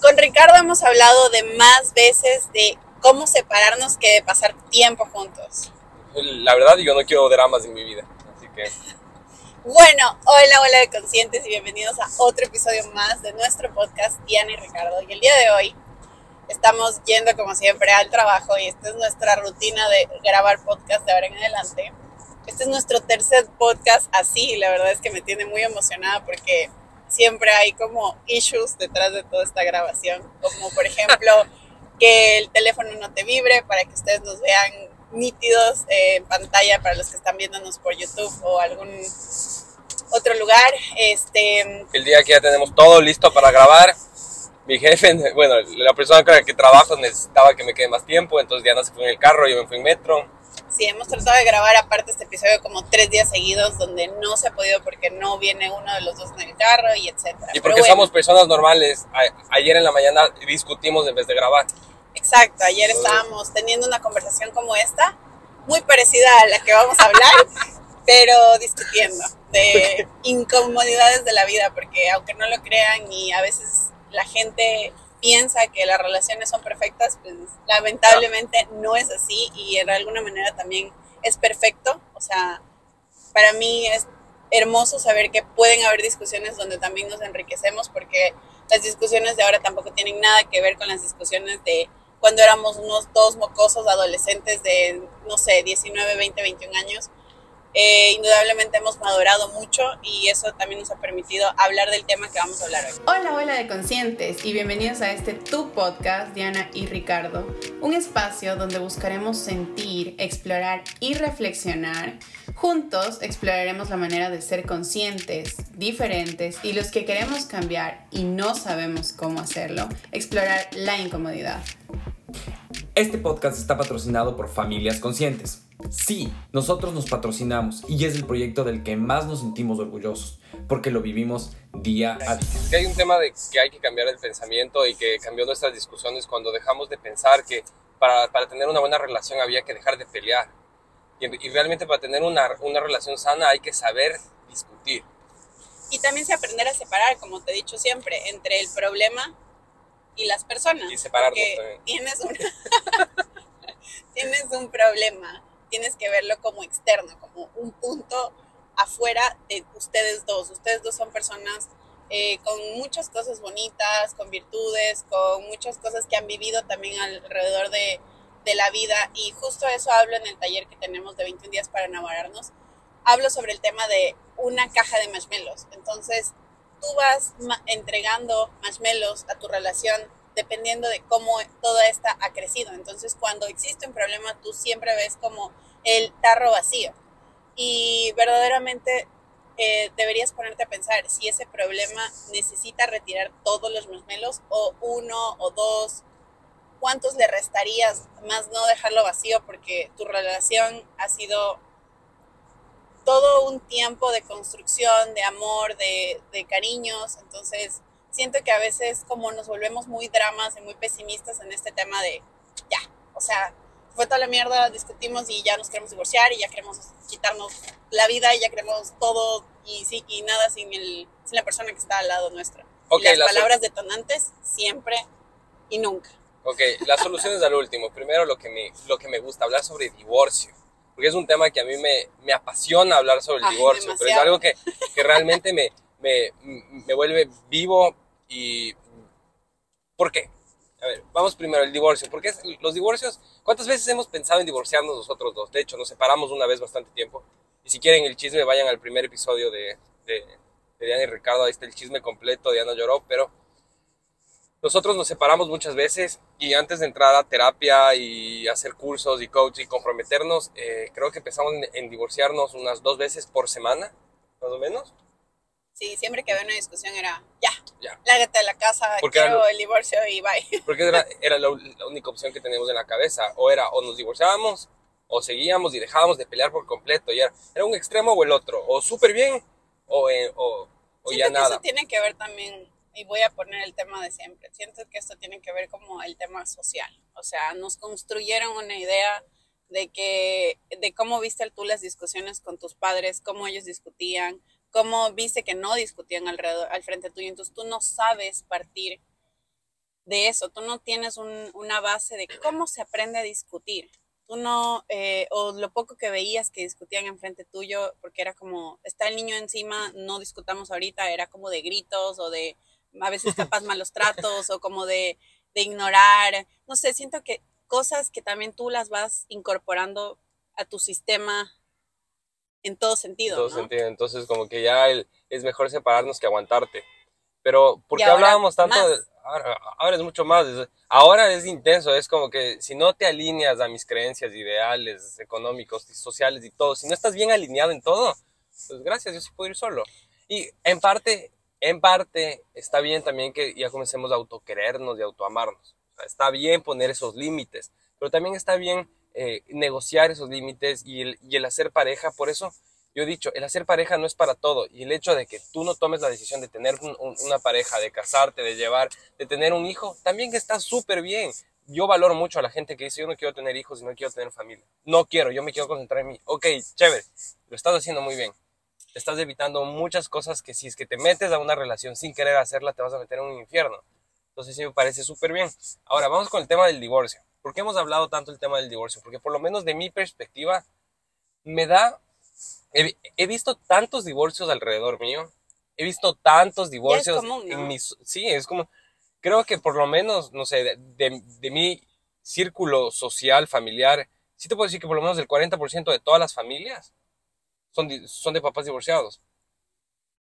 Con Ricardo hemos hablado de más veces de cómo separarnos que de pasar tiempo juntos. La verdad, yo no quiero dramas en mi vida, así que... Bueno, hola, hola de conscientes y bienvenidos a otro episodio más de nuestro podcast Diana y Ricardo. Y el día de hoy estamos yendo como siempre al trabajo y esta es nuestra rutina de grabar podcast de ahora en adelante. Este es nuestro tercer podcast así, la verdad es que me tiene muy emocionada porque siempre hay como issues detrás de toda esta grabación, como por ejemplo que el teléfono no te vibre para que ustedes nos vean nítidos en pantalla para los que están viéndonos por YouTube o algún otro lugar. Este, el día que ya tenemos todo listo para grabar, mi jefe, bueno, la persona con la que trabajo necesitaba que me quede más tiempo, entonces Diana se fue en el carro, yo me fui en metro Sí, hemos tratado de grabar aparte este episodio como tres días seguidos donde no se ha podido porque no viene uno de los dos en el carro y etcétera. Y porque somos personas normales, ayer en la mañana discutimos en vez de grabar. Exacto, ayer estábamos teniendo una conversación como esta, muy parecida a la que vamos a hablar, pero discutiendo de incomodidades de la vida, porque aunque no lo crean y a veces la gente piensa que las relaciones son perfectas, pues lamentablemente no es así y de alguna manera también es perfecto. O sea, para mí es hermoso saber que pueden haber discusiones donde también nos enriquecemos porque las discusiones de ahora tampoco tienen nada que ver con las discusiones de cuando éramos unos dos mocosos adolescentes de, no sé, 19, 20, 21 años eh, indudablemente hemos madurado mucho y eso también nos ha permitido hablar del tema que vamos a hablar hoy. Hola, hola de conscientes y bienvenidos a este Tu Podcast, Diana y Ricardo, un espacio donde buscaremos sentir, explorar y reflexionar. Juntos exploraremos la manera de ser conscientes, diferentes y los que queremos cambiar y no sabemos cómo hacerlo, explorar la incomodidad. Este podcast está patrocinado por Familias Conscientes Sí, nosotros nos patrocinamos y es el proyecto del que más nos sentimos orgullosos, porque lo vivimos día a día. Que hay un tema de que hay que cambiar el pensamiento y que cambió nuestras discusiones cuando dejamos de pensar que para, para tener una buena relación había que dejar de pelear. Y, realmente para tener una, una relación sana hay que saber discutir. Y también se aprender a separar, como te he dicho siempre, entre el problema y las personas. Y separarnos también. Tienes, tienes un problema tienes que verlo como externo, como un punto afuera de ustedes dos. Ustedes dos son personas eh, con muchas cosas bonitas, con virtudes, con muchas cosas que han vivido también alrededor de, de la vida. Y justo eso hablo en el taller que tenemos de 21 días para enamorarnos. Hablo sobre el tema de una caja de marshmallows. Entonces, tú vas entregando marshmallows a tu relación dependiendo de cómo toda esta ha crecido. Entonces, cuando existe un problema, tú siempre ves como el tarro vacío. Y verdaderamente eh, deberías ponerte a pensar si ese problema necesita retirar todos los marshmallows o uno o dos. ¿Cuántos le restarías más no dejarlo vacío? Porque tu relación ha sido todo un tiempo de construcción, de amor, de cariños. Entonces, siento que a veces como nos volvemos muy dramas y muy pesimistas en este tema de, ya, o sea, fue toda la mierda, discutimos y ya nos queremos divorciar y ya queremos quitarnos la vida y ya queremos todo y sí y nada sin, el, sin la persona que está al lado nuestro. Okay, las palabras detonantes siempre y nunca. Ok, las soluciones al último. Primero lo que, me, lo que me gusta, hablar sobre divorcio. Porque es un tema que a mí me, me apasiona hablar sobre el divorcio, pero es algo que, que realmente me, me, me vuelve vivo y... ¿Por qué? A ver, vamos primero, el divorcio. Porque los divorcios, ¿cuántas veces hemos pensado en divorciarnos nosotros dos? De hecho, nos separamos una vez bastante tiempo. Y si quieren el chisme, vayan al primer episodio de, de, de Diana y Ricardo. Ahí está el chisme completo. Diana lloró, pero nosotros nos separamos muchas veces y antes de entrar a terapia y hacer cursos y coaching y comprometernos, eh, creo que empezamos en, divorciarnos unas dos veces por semana, más o menos. Sí, siempre que había una discusión era, ya, ya. lárgate de la casa, porque quiero el divorcio y bye. Porque era, era la, única opción que teníamos en la cabeza. O era, o nos divorciábamos, o seguíamos y dejábamos de pelear por completo. Y era, era un extremo o el otro. O súper bien, o, eh, o, o ya nada. Eso tiene que ver también, y voy a poner el tema de siempre. Siento que esto tiene que ver como el tema social. O sea, nos construyeron una idea de que de cómo viste tú las discusiones con tus padres, cómo ellos discutían, cómo viste que no discutían alrededor, al frente tuyo, entonces tú no sabes partir de eso, tú no tienes una base de cómo se aprende a discutir. Tú no, eh, o lo poco que veías que discutían enfrente tuyo, porque era como, está el niño encima, no discutamos ahorita, era como de gritos o de a veces capaz malos tratos o como de, de ignorar. No sé, siento que cosas que también tú las vas incorporando a tu sistema en todo sentido. En todo sentido, entonces como que ya es mejor separarnos que aguantarte. Pero, ¿por qué hablábamos tanto de, ahora, es mucho más, ahora es intenso, es como que si no te alineas a mis creencias, ideales, económicos, sociales y todo, si no estás bien alineado en todo, pues gracias, yo sí puedo ir solo. Y en parte, en parte está bien también que ya comencemos a autoquerernos y autoamarnos. está bien poner esos límites, pero también está bien eh, negociar esos límites y el, hacer pareja. Por eso yo he dicho, el hacer pareja no es para todo. Y el hecho de que tú no tomes la decisión de tener una pareja, de casarte, de llevar, de tener un hijo, también está súper bien. Yo valoro mucho a la gente que dice, yo no quiero tener hijos y no quiero tener familia. No quiero, yo me quiero concentrar en mí. Ok, chévere, lo estás haciendo muy bien. Estás evitando muchas cosas que si es que te metes a una relación sin querer hacerla, te vas a meter en un infierno. Entonces sí me parece súper bien. Ahora, vamos con el tema del divorcio. ¿Por qué hemos hablado tanto del tema del divorcio? Porque por lo menos de mi perspectiva, me da He, visto tantos divorcios alrededor mío. He visto tantos divorcios en mis... Sí, es como... Creo que por lo menos, no sé, de, de, mi círculo social, familiar, sí te puedo decir que por lo menos el 40% de todas las familias son de, son de papás divorciados.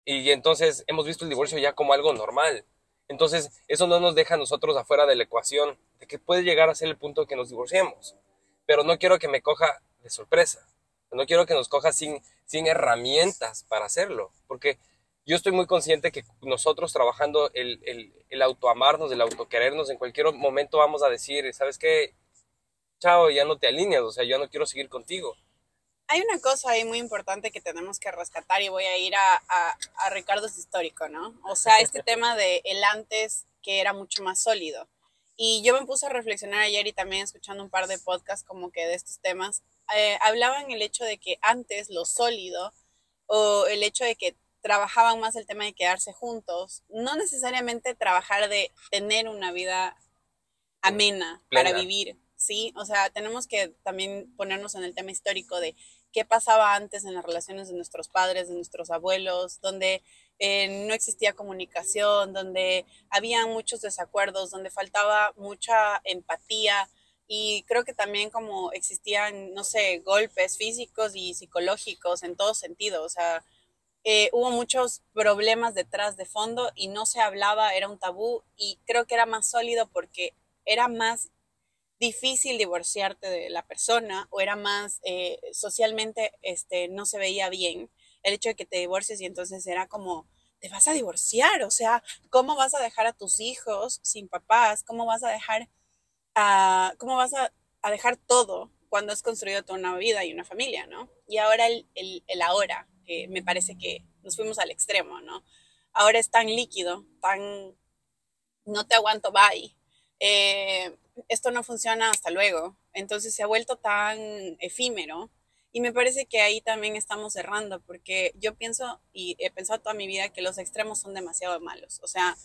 Y entonces hemos visto el divorcio ya como algo normal. Entonces, eso no nos deja a nosotros afuera de la ecuación de que puede llegar a ser el punto que nos divorciemos. Pero no quiero que me coja de sorpresa. No quiero que nos coja sin, sin herramientas para hacerlo, porque yo estoy muy consciente que nosotros trabajando el, el, el autoamarnos, el autoquerernos, en cualquier momento vamos a decir, ¿sabes qué? Chao, ya no te alineas, o sea, yo no quiero seguir contigo. Hay una cosa ahí muy importante que tenemos que rescatar y voy a ir a, a, a Ricardo es histórico, ¿no? O sea, este tema de el antes que era mucho más sólido. Y yo me puse a reflexionar ayer y también escuchando un par de podcasts como que de estos temas eh, hablaban el hecho de que antes lo sólido o el hecho de que trabajaban más el tema de quedarse juntos, no necesariamente trabajar de tener una vida amena para vivir, ¿sí? O sea, tenemos que también ponernos en el tema histórico de qué pasaba antes en las relaciones de nuestros padres, de nuestros abuelos, donde eh, no existía comunicación, donde había muchos desacuerdos, donde faltaba mucha empatía, y creo que también como existían, no sé, golpes físicos y psicológicos en todo sentido, o sea, eh, hubo muchos problemas detrás de fondo y no se hablaba, era un tabú y creo que era más sólido porque era más difícil divorciarte de la persona o era más eh, socialmente este, no se veía bien el hecho de que te divorcies y entonces era como, te vas a divorciar, o sea, ¿cómo vas a dejar a tus hijos sin papás? ¿Cómo vas a dejar cómo vas a, dejar todo cuando has construido toda una vida y una familia, ¿no? Y ahora el, el, ahora, que me parece que nos fuimos al extremo, ¿no? Ahora es tan líquido, tan no te aguanto, bye. Eh, esto no funciona, hasta luego. Entonces se ha vuelto tan efímero y me parece que ahí también estamos cerrando, porque yo pienso y he pensado toda mi vida que los extremos son demasiado malos. O sea,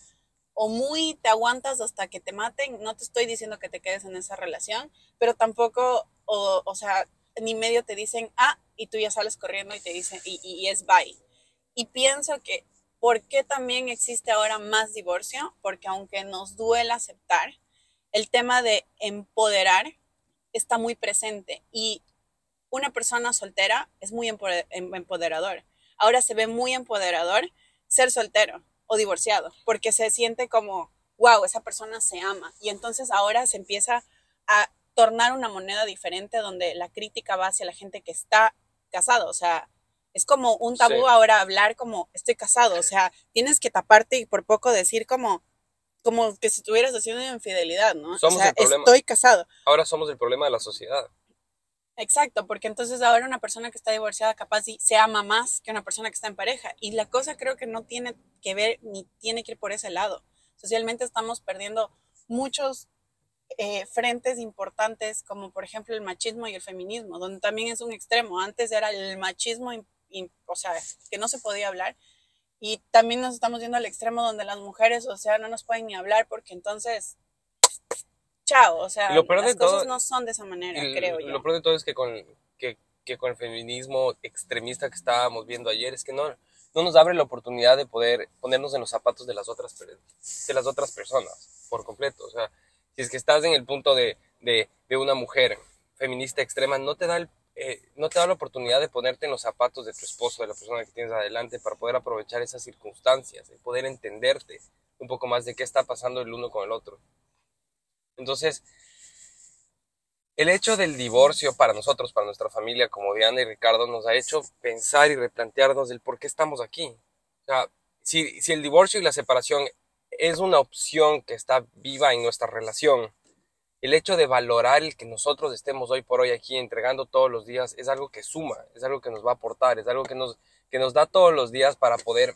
o muy te aguantas hasta que te maten, no te estoy diciendo que te quedes en esa relación, pero tampoco, o, o sea, ni medio te dicen, ah, y tú ya sales corriendo y te dicen, y, y, es bye. Y pienso que, ¿por qué también existe ahora más divorcio? Porque aunque nos duele aceptar, el tema de empoderar está muy presente y una persona soltera es muy em, empoderador. Ahora se ve muy empoderador ser soltero o divorciado, porque se siente como, wow, esa persona se ama. Y entonces ahora se empieza a tornar una moneda diferente donde la crítica va hacia la gente que está casado. O sea, es como un tabú ahora hablar como estoy casado. O sea, tienes que taparte y por poco decir como, como que si estuvieras haciendo infidelidad, ¿no? o sea, estoy casado. Ahora somos el problema de la sociedad. Exacto, porque entonces ahora una persona que está divorciada capaz se ama más que una persona que está en pareja. Y la cosa creo que no tiene que ver ni tiene que ir por ese lado. Socialmente estamos perdiendo muchos eh, frentes importantes, como por ejemplo el machismo y el feminismo, donde también es un extremo. Antes era el machismo o sea, que no se podía hablar. Y también nos estamos yendo al extremo donde las mujeres, o sea, no nos pueden ni hablar porque entonces, chao, o sea, las cosas no son de esa manera, creo yo. Lo peor de todo es que con, que, que con el feminismo extremista que estábamos viendo ayer, es que no, no nos abre la oportunidad de poder ponernos en los zapatos de las otras, de las otras personas por completo. O sea, si es que estás en el punto de, de, de una mujer feminista extrema, no te da el eh, no te da la oportunidad de ponerte en los zapatos de tu esposo, de la persona que tienes adelante, para poder aprovechar esas circunstancias, de poder entenderte un poco más de qué está pasando el uno con el otro. Entonces, el hecho del divorcio para nosotros, para nuestra familia, como Diana y Ricardo, nos ha hecho pensar y replantearnos el por qué estamos aquí. O sea, si, si el divorcio y la separación es una opción que está viva en nuestra relación, el hecho de valorar el que nosotros estemos hoy por hoy aquí entregando todos los días es algo que suma, es algo que nos va a aportar, es algo que nos, que nos da todos los días para poder,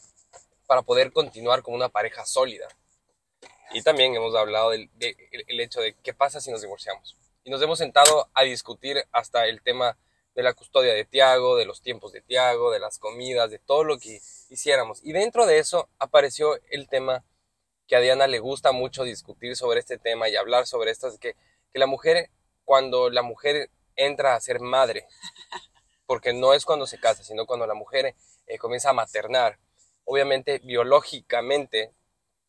para poder continuar como una pareja sólida. Y también hemos hablado del el hecho de qué pasa si nos divorciamos. Y nos hemos sentado a discutir hasta el tema de la custodia de Tiago, de los tiempos de Tiago, de las comidas, de todo lo que hiciéramos. Y dentro de eso apareció el tema que a Diana le gusta mucho discutir sobre este tema y hablar sobre esto, es que, que la mujer, cuando la mujer entra a ser madre, porque no es cuando se casa, sino cuando la mujer eh, comienza a maternar, obviamente biológicamente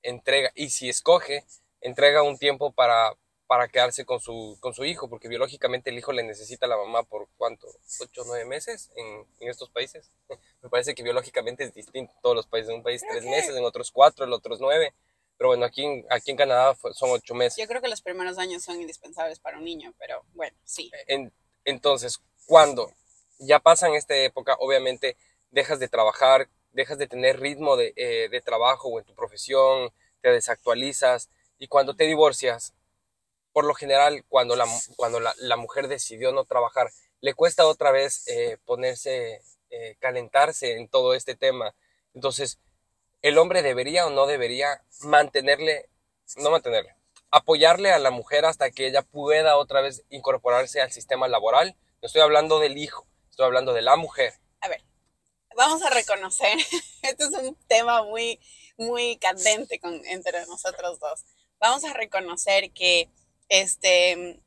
entrega, y si escoge, entrega un tiempo para, para quedarse con su, con su hijo, porque biológicamente el hijo le necesita a la mamá por cuánto, ocho o nueve meses en, en, estos países. Me parece que biológicamente es distinto en todos los países. En un país tres meses, en otros cuatro, en otros nueve. Pero bueno, aquí en, aquí en Canadá son ocho meses. Yo creo que los primeros años son indispensables para un niño, pero bueno, sí. entonces, cuando ya pasan esta época, obviamente dejas de trabajar, dejas de tener ritmo de, eh, de trabajo o en tu profesión, te desactualizas y cuando te divorcias, por lo general, cuando la, cuando la, la mujer decidió no trabajar, le cuesta otra vez eh, ponerse, eh, calentarse en todo este tema. Entonces, el hombre debería o no debería mantenerle, no mantenerle, apoyarle a la mujer hasta que ella pueda otra vez incorporarse al sistema laboral. No estoy hablando del hijo, estoy hablando de la mujer. A ver, vamos a reconocer, este es un tema muy, muy candente entre nosotros dos. Vamos a reconocer que este,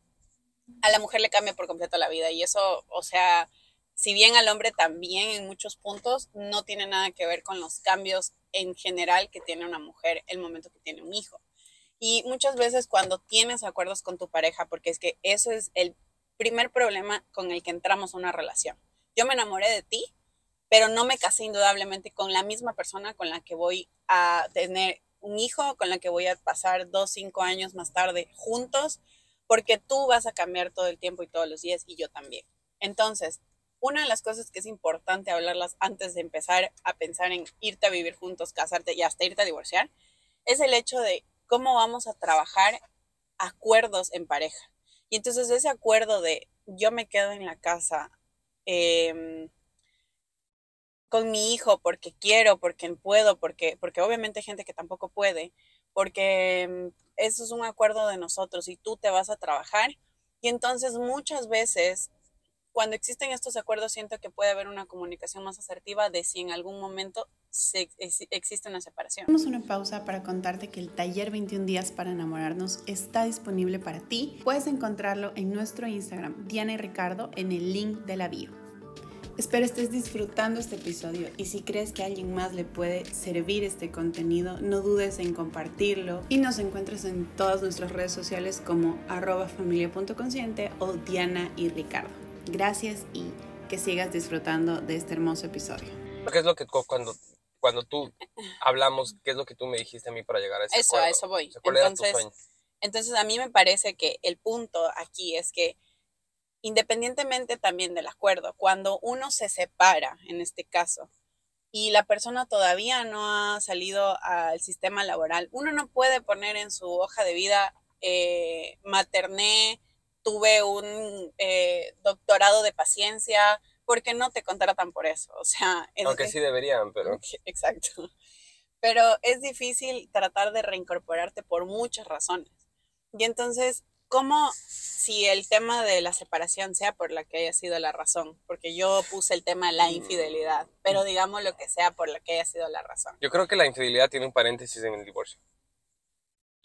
a la mujer le cambia por completo la vida y eso, o sea, si bien al hombre también en muchos puntos no tiene nada que ver con los cambios en general que tiene una mujer el momento que tiene un hijo. Y muchas veces cuando tienes acuerdos con tu pareja, porque es que eso es el primer problema con el que entramos a una relación. Yo me enamoré de ti, pero no me casé indudablemente con la misma persona con la que voy a tener un hijo, con la que voy a pasar dos, cinco años más tarde juntos, porque tú vas a cambiar todo el tiempo y todos los días y yo también. Entonces, una de las cosas que es importante hablarlas antes de empezar a pensar en irte a vivir juntos, casarte y hasta irte a divorciar, es el hecho de cómo vamos a trabajar acuerdos en pareja. Y entonces ese acuerdo de yo me quedo en la casa em, con mi hijo porque quiero, porque puedo, porque, porque obviamente hay gente que tampoco puede, porque em, eso es un acuerdo de nosotros y tú te vas a trabajar. Y entonces muchas veces cuando existen estos acuerdos siento que puede haber una comunicación más asertiva de si en algún momento existe una separación. Hacemos una pausa para contarte que el taller 21 días para enamorarnos está disponible para ti. Puedes encontrarlo en nuestro Instagram, Diana y Ricardo, en el link de la bio. Espero estés disfrutando este episodio y si crees que a alguien más le puede servir este contenido, no dudes en compartirlo y nos encuentres en todas nuestras redes sociales como familia.consciente o Diana y Ricardo. Gracias y que sigas disfrutando de este hermoso episodio. ¿Qué es lo que cuando, cuando tú hablamos, qué es lo que tú me dijiste a mí para llegar a ese Eso, a eso voy. entonces, entonces, a mí me parece que el punto aquí es que independientemente también del acuerdo, cuando uno se separa, en este caso, y la persona todavía no ha salido al sistema laboral, uno no puede poner en su hoja de vida eh, materné tuve un eh, doctorado de paciencia, porque no te contratan por eso? O sea, aunque sí deberían, pero exacto. Pero es difícil tratar de reincorporarte por muchas razones. Y entonces ¿cómo si el tema de la separación sea por la que haya sido la razón? Porque yo puse el tema de la infidelidad, pero digamos lo que sea por la que haya sido la razón. Yo creo que la infidelidad tiene un paréntesis en el divorcio.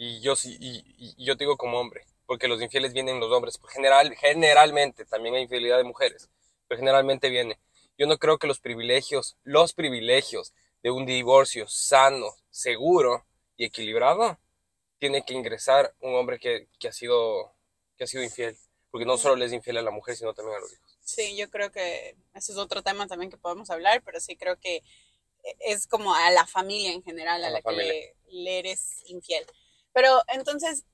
Y yo sí, y, yo digo como hombre, porque los infieles vienen los hombres. General, generalmente también hay infidelidad de mujeres, pero generalmente viene. Yo no creo que los privilegios, los privilegios de un divorcio sano, seguro y equilibrado, tiene que ingresar un hombre que, que ha sido que ha sido infiel, porque no solo le es infiel a la mujer, sino también a los hijos. Sí, yo creo que ese es otro tema también que podemos hablar, pero sí creo que es como a la familia en general a, la, que le, eres infiel. Pero entonces,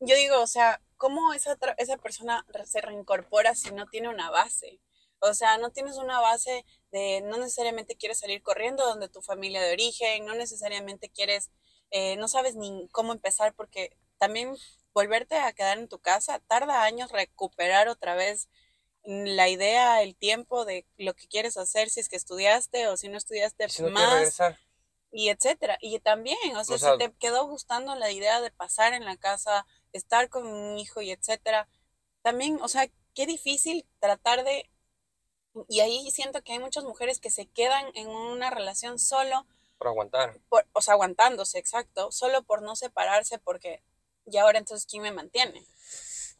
yo digo, o sea, ¿cómo esa, esa persona se reincorpora si no tiene una base? O sea, no tienes una base de, no necesariamente quieres salir corriendo donde tu familia de origen, no necesariamente quieres, eh, no sabes ni cómo empezar porque también volverte a quedar en tu casa tarda años recuperar otra vez la idea, el tiempo de lo que quieres hacer, si es que estudiaste o si no estudiaste más. Y etcétera. Y también, o sea, si te quedó gustando la idea de pasar en la casa, estar con un hijo y etcétera, también, o sea, qué difícil tratar de y ahí siento que hay muchas mujeres que se quedan en una relación solo por aguantar. o sea, aguantándose, exacto, solo por no separarse porque y ahora entonces, ¿quién me mantiene?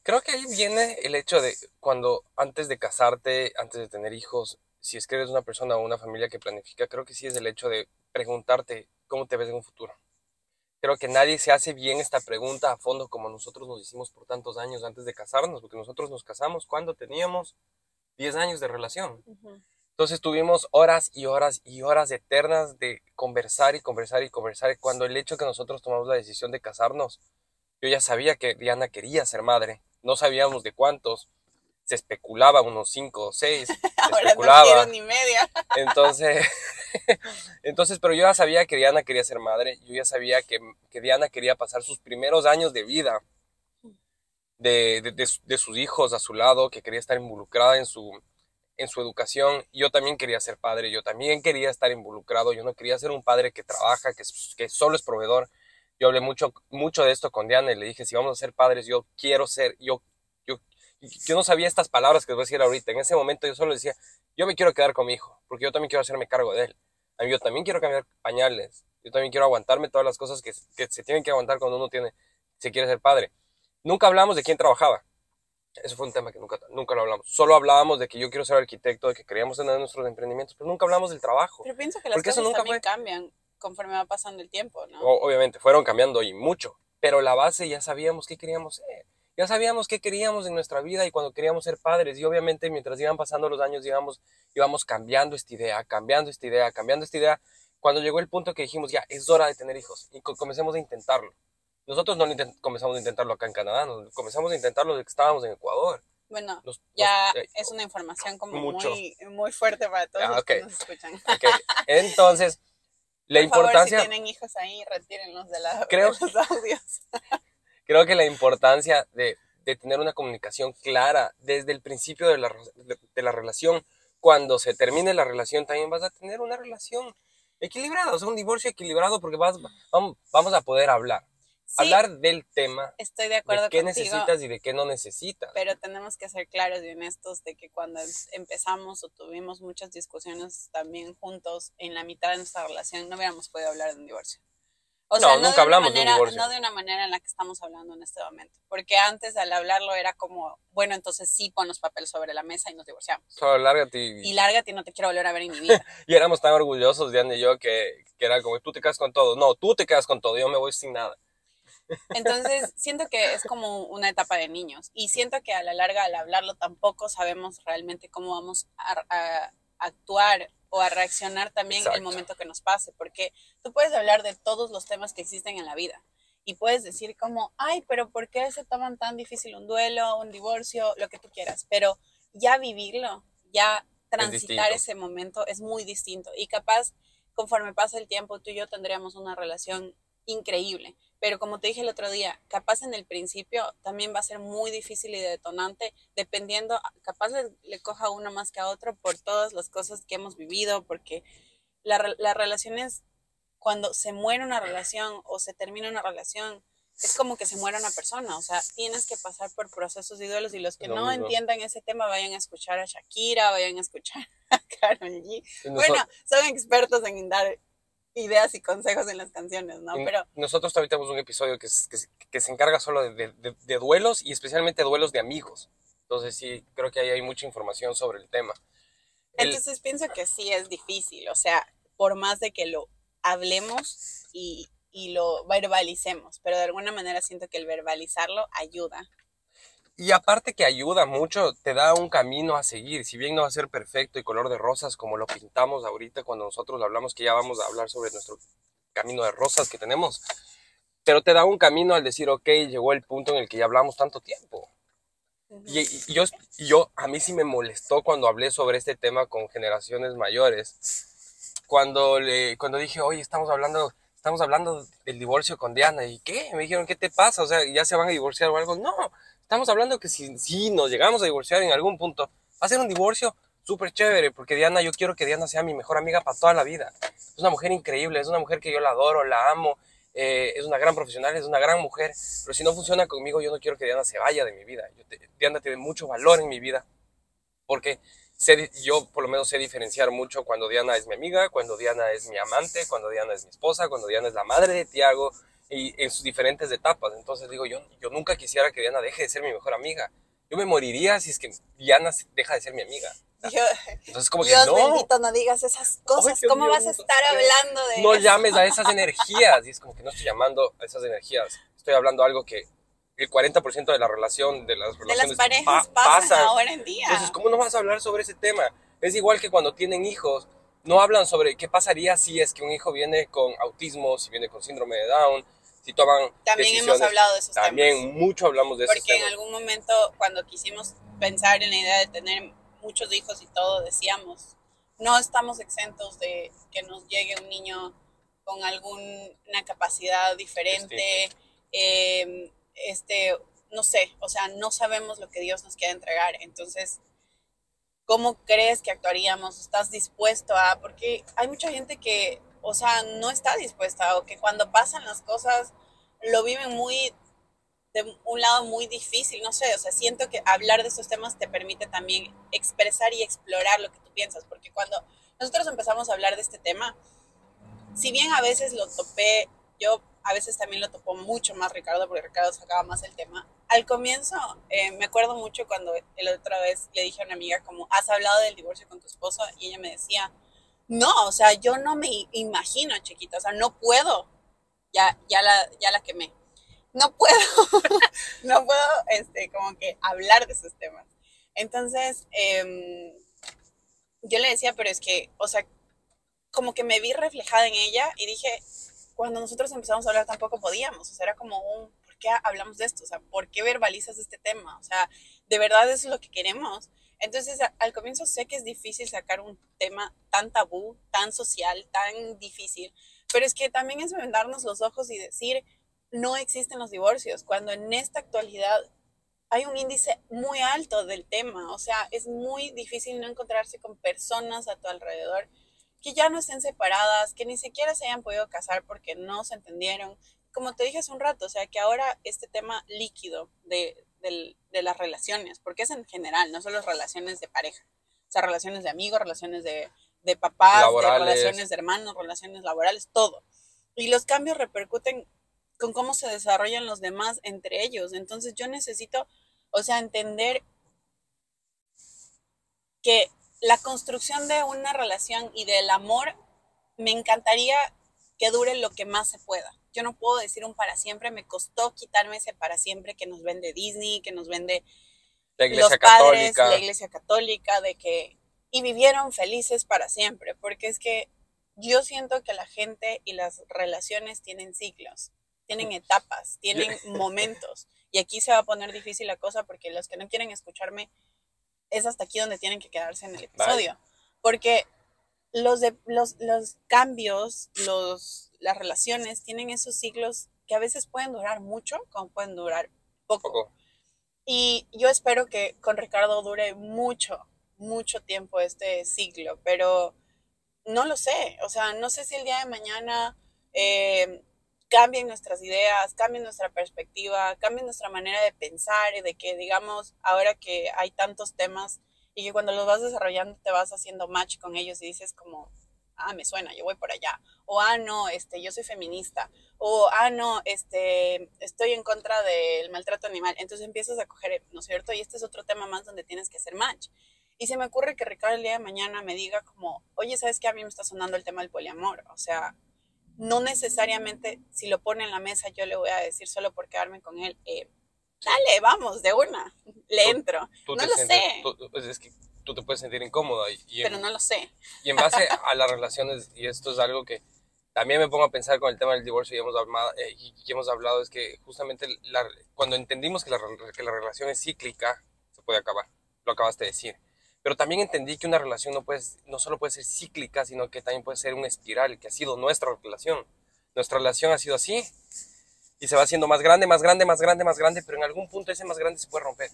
Creo que ahí viene el hecho de cuando antes de casarte, antes de tener hijos, si es que eres una persona o una familia que planifica, creo que sí es el hecho de preguntarte cómo te ves en un futuro. Creo que nadie se hace bien esta pregunta a fondo como nosotros nos hicimos por tantos años antes de casarnos, porque nosotros nos casamos cuando teníamos 10 años de relación. Entonces tuvimos horas y horas y horas eternas de conversar y conversar y conversar. Cuando el hecho que nosotros tomamos la decisión de casarnos yo ya sabía que Diana quería ser madre. No sabíamos de cuántos. Se especulaba unos cinco o seis. Se especulaba. No ni media. entonces, entonces, pero yo ya sabía que Diana quería ser madre. Yo ya sabía que, que Diana quería pasar sus primeros años de vida de, de, de, sus hijos a su lado, que quería estar involucrada en su, en su educación. Yo también quería ser padre, yo también quería estar involucrado. Yo no quería ser un padre que trabaja, que, que solo es proveedor yo hablé mucho, mucho de esto con Diana y le dije, si vamos a ser padres, yo quiero ser, yo, yo, no sabía estas palabras que les voy a decir ahorita. En ese momento yo solo decía, yo me quiero quedar con mi hijo, porque yo también quiero hacerme cargo de él. A mí yo también quiero cambiar pañales, yo también quiero aguantarme todas las cosas que, que se tienen que aguantar cuando uno tiene, se quiere ser padre. Nunca hablamos de quién trabajaba. Eso fue un tema que nunca, nunca lo hablamos. Solo hablábamos de que yo quiero ser arquitecto, de que queríamos tener nuestros emprendimientos, pero nunca hablamos del trabajo. Pero pienso que las cosas también cambian conforme va pasando el tiempo, ¿no? obviamente, fueron cambiando y mucho, pero la base ya sabíamos qué queríamos ser. Ya sabíamos qué queríamos en nuestra vida y cuando queríamos ser padres. Y obviamente mientras iban pasando los años íbamos, íbamos cambiando esta idea, cambiando esta idea, cambiando esta idea. Cuando llegó el punto que dijimos, ya, es hora de tener hijos. Y comencemos a intentarlo. Nosotros no comenzamos a intentarlo acá en Canadá, comenzamos a intentarlo desde que estábamos en Ecuador. Bueno, ya eh, es una información como muy, muy fuerte para todos los que nos escuchan. Entonces, la importancia. si tienen hijos ahí, retírenlos de, la, creo, los audios. creo que la importancia de, de, tener una comunicación clara desde el principio de la, de, la relación, cuando se termine la relación, también vas a tener una relación equilibrada, o sea, un divorcio equilibrado, porque vas, vamos a poder hablar hablar del tema. Estoy de acuerdo de qué necesitas y de qué no necesitas. Pero tenemos que ser claros y honestos de que cuando empezamos o tuvimos muchas discusiones también juntos en la mitad de nuestra relación, no hubiéramos podido hablar de un divorcio. O sea, no, nunca hablamos de un divorcio. No de una manera en la que estamos hablando en este momento. Porque antes al hablarlo era como, bueno, entonces sí pon los papeles sobre la mesa y nos divorciamos. Solo lárgate y... Y lárgate y no te quiero volver a ver en mi vida. y éramos tan orgullosos, Diane y yo, que, que era como, tú te quedas con todo. No, tú te quedas con todo, yo me voy sin nada. Entonces, siento que es como una etapa de niños y siento que a la larga al hablarlo tampoco sabemos realmente cómo vamos a, actuar o a reaccionar también en el momento que nos pase, porque tú puedes hablar de todos los temas que existen en la vida y puedes decir como, ay, pero ¿por qué se toman tan difícil un duelo, un divorcio, lo que tú quieras? Pero ya vivirlo, ya transitar ese momento es muy distinto y capaz conforme pasa el tiempo tú y yo tendríamos una relación increíble. Pero como te dije el otro día, capaz en el principio también va a ser muy difícil y detonante, dependiendo, capaz le, coja uno más que a otro por todas las cosas que hemos vivido, porque la, las relaciones, cuando se muere una relación o se termina una relación, es como que se muera una persona, o sea, tienes que pasar por procesos de duelos y los que no entiendan ese tema vayan a escuchar a Shakira, vayan a escuchar a Karol G. Bueno, son expertos en dar ideas y consejos en las canciones, ¿no? Pero nosotros también tenemos un episodio que, que, se encarga solo de, de, duelos y especialmente duelos de amigos. Entonces sí, creo que ahí hay mucha información sobre el tema. Entonces pienso que sí es difícil, o sea, por más de que lo hablemos y, y lo verbalicemos, pero de alguna manera siento que el verbalizarlo ayuda. Y aparte que ayuda mucho, te da un camino a seguir, si bien no va a ser perfecto y color de rosas como lo pintamos ahorita cuando nosotros hablamos que ya vamos a hablar sobre nuestro camino de rosas que tenemos, pero te da un camino al decir, ok, llegó el punto en el que ya hablamos tanto tiempo. y, yo, y yo, a mí sí me molestó cuando hablé sobre este tema con generaciones mayores, cuando, le, cuando dije, oye, estamos hablando estamos hablando del divorcio con Diana. ¿Y qué? Me dijeron, ¿qué te pasa? O sea, ¿ya se van a divorciar o algo? No, estamos hablando que si, si nos llegamos a divorciar en algún punto, va a ser un divorcio súper chévere, porque Diana, yo quiero que Diana sea mi mejor amiga para toda la vida. Es una mujer increíble, es una mujer que yo la adoro, la amo, eh, es una gran profesional, es una gran mujer, pero si no funciona conmigo, yo no quiero que Diana se vaya de mi vida. Diana tiene mucho valor en mi vida, porque yo por lo menos sé diferenciar mucho cuando Diana es mi amiga, cuando Diana es mi amante, cuando Diana es mi esposa, cuando Diana es la madre de Tiago y en sus diferentes etapas. Entonces digo, yo, yo nunca quisiera que Diana deje de ser mi mejor amiga. Yo me moriría si es que Diana deja de ser mi amiga. Entonces como Dios que no. bendito, no digas esas cosas. ¿Cómo vas a estar hablando de No llames a esas energías. Y es como que no estoy llamando a esas energías. Estoy hablando algo que el 40% de la relación, de las relaciones de las parejas pasan ahora en día. Entonces, ¿cómo no vas a hablar sobre ese tema? Es igual que cuando tienen hijos, no hablan sobre qué pasaría si es que un hijo viene con autismo, si viene con síndrome de Down, si toman También hemos hablado de esos También temas. mucho hablamos de Porque temas. Porque en algún momento, cuando quisimos pensar en la idea de tener muchos hijos y todo, decíamos, no estamos exentos de que nos llegue un niño con alguna capacidad diferente, eh, este, no sé, o sea, no sabemos lo que Dios nos quiere entregar. Entonces, ¿cómo crees que actuaríamos? ¿Estás dispuesto a? Porque hay mucha gente que, o sea, no está dispuesta o que cuando pasan las cosas lo viven muy de un lado muy difícil, no sé, o sea, siento que hablar de estos temas te permite también expresar y explorar lo que tú piensas, porque cuando nosotros empezamos a hablar de este tema, si bien a veces lo topé, yo a veces también lo topó mucho más Ricardo, porque Ricardo sacaba más el tema. Al comienzo, eh, me acuerdo mucho cuando la otra vez le dije a una amiga como, ¿has hablado del divorcio con tu esposo? Y ella me decía, no, o sea, yo no me imagino, chiquita, o sea, no puedo. Ya, ya, la, ya la quemé. No puedo, no puedo, este, como que hablar de esos temas. Entonces, em, yo le decía, pero es que, o sea, como que me vi reflejada en ella y dije, cuando nosotros empezamos a hablar tampoco podíamos, o sea, era como un, ¿por qué hablamos de esto? O sea, ¿por qué verbalizas este tema? O sea, ¿de verdad es lo que queremos? Entonces, al comienzo sé que es difícil sacar un tema tan tabú, tan social, tan difícil, pero es que también es vendarnos los ojos y decir, no existen los divorcios, cuando en esta actualidad hay un índice muy alto del tema, o sea, es muy difícil no encontrarse con personas a tu alrededor que ya no estén separadas, que ni siquiera se hayan podido casar porque no se entendieron. Como te dije hace un rato, o sea, que ahora este tema líquido de, las relaciones, porque es en general, no solo relaciones de pareja, o sea, relaciones de amigos, relaciones de, de papás, relaciones de hermanos, relaciones laborales, todo. Y los cambios repercuten con cómo se desarrollan los demás entre ellos. Entonces yo necesito, o sea, entender que la construcción de una relación y del amor, me encantaría que dure lo que más se pueda. Yo no puedo decir un para siempre, me costó quitarme ese para siempre que nos vende Disney, que nos vende la iglesia los padres, católica. la iglesia católica, de que y vivieron felices para siempre, porque es que yo siento que la gente y las relaciones tienen ciclos, tienen etapas, tienen momentos. Y aquí se va a poner difícil la cosa porque los que no quieren escucharme es hasta aquí donde tienen que quedarse en el episodio. Porque los, de, los, los cambios, los, las relaciones tienen esos ciclos que a veces pueden durar mucho, como pueden durar poco. Y yo espero que con Ricardo dure mucho, mucho tiempo este ciclo, pero no lo sé. O sea, no sé si el día de mañana eh, cambien nuestras ideas, cambien nuestra perspectiva, cambien nuestra manera de pensar y de que, digamos, ahora que hay tantos temas y que cuando los vas desarrollando te vas haciendo match con ellos y dices como, ah, me suena, yo voy por allá. O, ah, no, este, yo soy feminista. O, ah, no, este, estoy en contra del maltrato animal. Entonces empiezas a coger, ¿no es cierto? Y este es otro tema más donde tienes que hacer match. Y se me ocurre que Ricardo el día de mañana me diga como, oye, ¿sabes qué? A mí me está sonando el tema del poliamor. O sea, no necesariamente si lo pone en la mesa yo le voy a decir solo por quedarme con él, eh, dale, vamos, de una, le entro. no lo sé. Pues es que tú te puedes sentir incómoda. Y, Pero no lo sé. Y en base a las relaciones, y esto es algo que también me pongo a pensar con el tema del divorcio y hemos hablado, eh, y hemos hablado es que justamente cuando entendimos que la, que la relación es cíclica, se puede acabar. Lo acabaste de decir. Pero también entendí que una relación no, puede, no solo puede ser cíclica, sino que también puede ser una espiral, que ha sido nuestra relación. Nuestra relación ha sido así y se va haciendo más grande, más grande, más grande, más grande, pero en algún punto ese más grande se puede romper.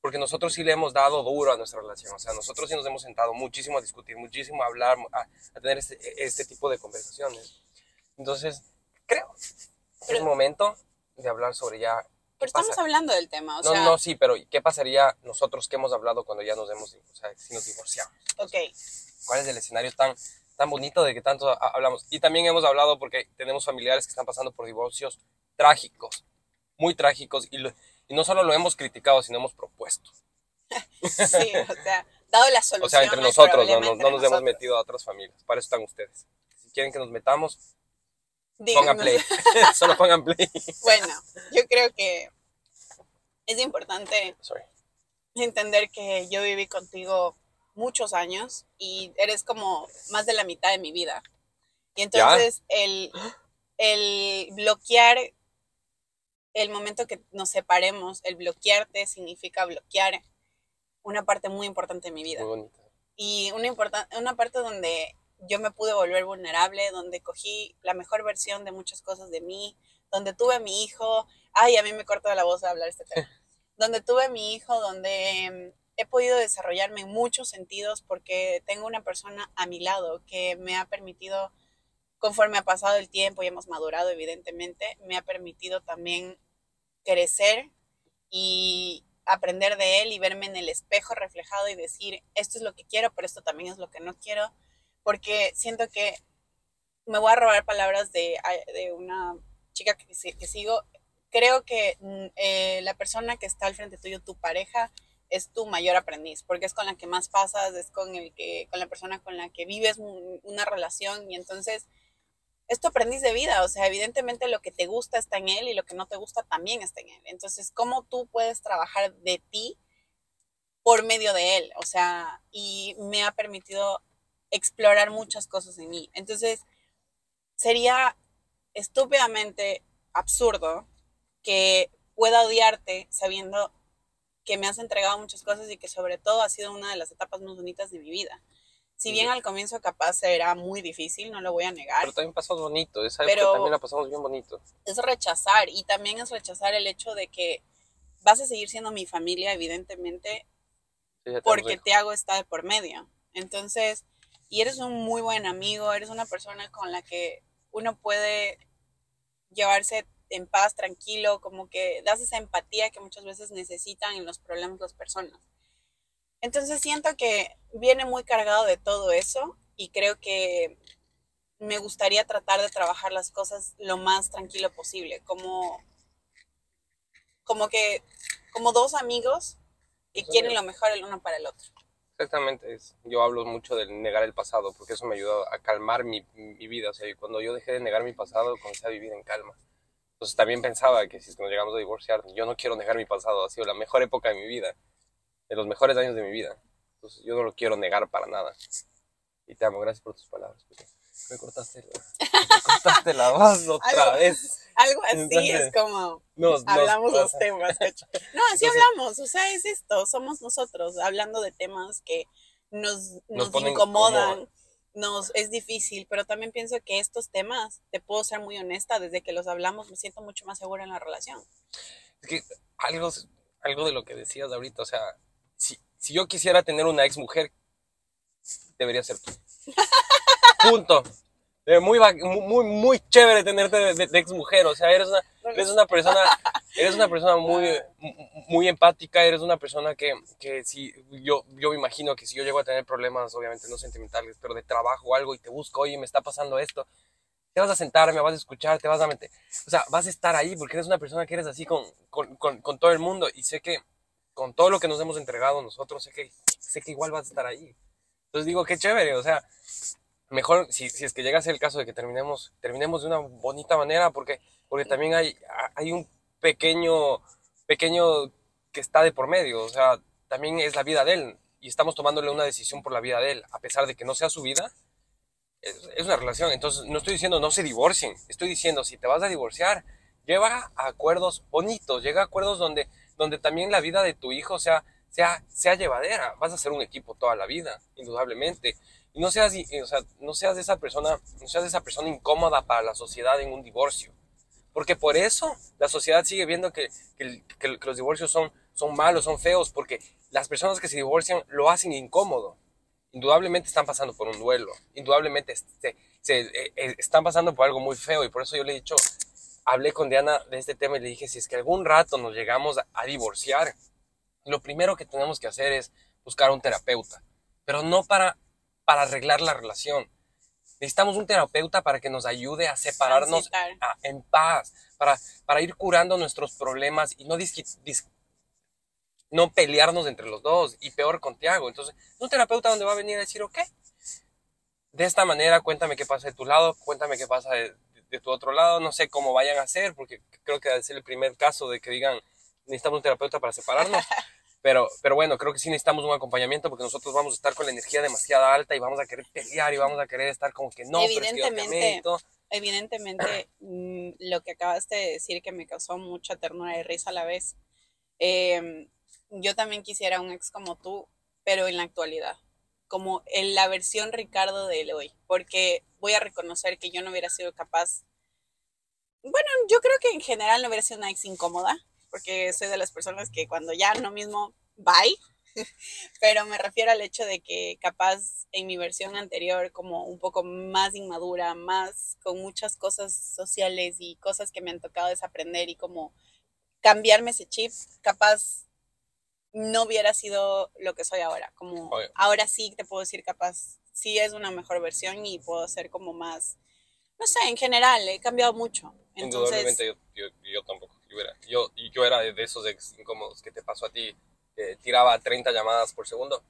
Porque nosotros sí le hemos dado duro a nuestra relación. O sea, nosotros sí nos hemos sentado muchísimo a discutir, muchísimo a hablar, a, tener este, este, tipo de conversaciones. Entonces, creo que es momento de hablar sobre ya pero estamos hablando del tema, o no, sea... No, sí, pero ¿qué pasaría nosotros que hemos hablado cuando ya nos hemos, o sea, si nos divorciamos? Ok. ¿Cuál es el escenario tan, tan bonito de que tanto hablamos? Y también hemos hablado porque tenemos familiares que están pasando por divorcios trágicos, muy trágicos, y, y no solo lo hemos criticado, sino hemos propuesto. sí, o sea, dado la solución. O sea, entre nosotros, no, no, nos hemos metido a otras familias, para eso están ustedes. Si quieren que nos metamos, Pongan play. Solo pongan play. Bueno, yo creo que es importante entender que yo viví contigo muchos años y eres como más de la mitad de mi vida. Y entonces el, el bloquear el momento que nos separemos, el bloquearte significa bloquear una parte muy importante de mi vida. Y una, una parte donde yo me pude volver vulnerable, donde cogí la mejor versión de muchas cosas de mí, donde tuve a mi hijo, ay, a mí me corta la voz de hablar este tema, donde tuve a mi hijo, donde em, he podido desarrollarme en muchos sentidos porque tengo una persona a mi lado que me ha permitido, conforme ha pasado el tiempo y hemos madurado evidentemente, me ha permitido también crecer y aprender de él y verme en el espejo reflejado y decir, esto es lo que quiero, pero esto también es lo que no quiero porque siento que me voy a robar palabras de, una chica que, que, sigo. Creo que mm, eh, la persona que está al frente tuyo, tu pareja, es tu mayor aprendiz, porque es con la que más pasas, es con, el que, con la persona con la que vives una relación y entonces es tu aprendiz de vida, o sea, evidentemente lo que te gusta está en él y lo que no te gusta también está en él. Entonces, ¿cómo tú puedes trabajar de ti por medio de él? O sea, y me ha permitido explorar muchas cosas en mí. Entonces, sería estúpidamente absurdo que pueda odiarte sabiendo que me has entregado muchas cosas y que sobre todo ha sido una de las etapas más bonitas de mi vida. Si bien al comienzo capaz era muy difícil, no lo voy a negar. Pero también pasó bonito, esa pero también la pasamos bien bonito. Es rechazar y también es rechazar el hecho de que vas a seguir siendo mi familia, evidentemente, porque te hago esta de por medio. Entonces, y eres un muy buen amigo, eres una persona con la que uno puede llevarse en paz, tranquilo, como que das esa empatía que muchas veces necesitan en los problemas las personas. Entonces siento que viene muy cargado de todo eso y creo que me gustaría tratar de trabajar las cosas lo más tranquilo posible, como, como que, como dos amigos que quieren lo mejor el uno para el otro. Exactamente, es, yo hablo mucho del negar el pasado, porque eso me ayudó a calmar mi, mi, vida. O sea, cuando yo dejé de negar mi pasado, comencé a vivir en calma. Entonces también pensaba que si nos llegamos a divorciar, yo no quiero negar mi pasado, ha sido la mejor época de mi vida, de los mejores años de mi vida. Entonces yo no lo quiero negar para nada. Y te amo, gracias por tus palabras. Me cortaste, me cortaste la voz otra vez. Algo así es como hablamos los temas. No, así hablamos, o sea, es esto, somos nosotros hablando de temas que nos, nos, incomodan, nos es difícil, pero también pienso que estos temas, te puedo ser muy honesta, desde que los hablamos me siento mucho más segura en la relación. Es que algo, algo de lo que decías ahorita, o sea, si, si yo quisiera tener una ex mujer, debería ser tú. Punto. muy, muy, muy chévere tenerte de, ex mujer, o sea, eres una, eres una persona, eres una persona muy, muy empática, eres una persona que, que si, yo, yo me imagino que si yo llego a tener problemas, obviamente no sentimentales, pero de trabajo o algo y te busco, oye, me está pasando esto, te vas a sentar, me vas a escuchar, te vas a meter, o sea, vas a estar ahí porque eres una persona que eres así con, con, con, con todo el mundo y sé que con todo lo que nos hemos entregado nosotros, sé que, sé que igual vas a estar ahí. Entonces digo, qué chévere, o sea, mejor si, si es que llega a ser el caso de que terminemos, terminemos de una bonita manera, porque, porque también hay, hay un pequeño, pequeño que está de por medio, o sea, también es la vida de él y estamos tomándole una decisión por la vida de él, a pesar de que no sea su vida, es, es una relación. Entonces, no estoy diciendo no se divorcien, estoy diciendo si te vas a divorciar, lleva a acuerdos bonitos, llega a acuerdos donde, donde también la vida de tu hijo sea, sea, sea llevadera. Vas a ser un equipo toda la vida, indudablemente. Y no seas, o sea, no seas esa persona, no seas esa persona incómoda para la sociedad en un divorcio. Porque por eso la sociedad sigue viendo que, que, que, los divorcios son, son malos, son feos, porque las personas que se divorcian lo hacen incómodo. Indudablemente están pasando por un duelo, indudablemente se, se eh, eh, están pasando por algo muy feo y por eso yo le he dicho, hablé con Diana de este tema y le dije, si es que algún rato nos llegamos a divorciar, lo primero que tenemos que hacer es buscar un terapeuta, pero no para para arreglar la relación. Necesitamos un terapeuta para que nos ayude a separarnos en paz, para, para ir curando nuestros problemas y no, no pelearnos entre los dos y peor con Tiago. Entonces, un terapeuta donde va a venir a decir, ok, de esta manera cuéntame qué pasa de tu lado, cuéntame qué pasa de, de tu otro lado, no sé cómo vayan a hacer, porque creo que ser el primer caso de que digan, necesitamos un terapeuta para separarnos. Pero, pero bueno, creo que sí necesitamos un acompañamiento porque nosotros vamos a estar con la energía demasiado alta y vamos a querer pelear y vamos a querer estar como que no, evidentemente, Evidentemente, mm, lo que acabaste de decir que me causó mucha ternura y risa a la vez. Em, yo también quisiera un ex como tú, pero en la actualidad, como en la versión Ricardo de hoy, porque voy a reconocer que yo no hubiera sido capaz. Bueno, yo creo que en general no hubiera sido una ex incómoda, porque soy de las personas que cuando ya no mismo, bye. Pero me refiero al hecho de que capaz en mi versión anterior, como un poco más inmadura, más con muchas cosas sociales y cosas que me han tocado desaprender y como cambiarme ese chip, capaz no hubiera sido lo que soy ahora. Como ahora sí te puedo decir capaz, sí es una mejor versión y puedo ser como más, no sé, en general he cambiado mucho. Indudablemente yo, yo tampoco yo era, yo, yo era de esos ex incómodos que te pasó a ti, que tiraba 30 llamadas por segundo.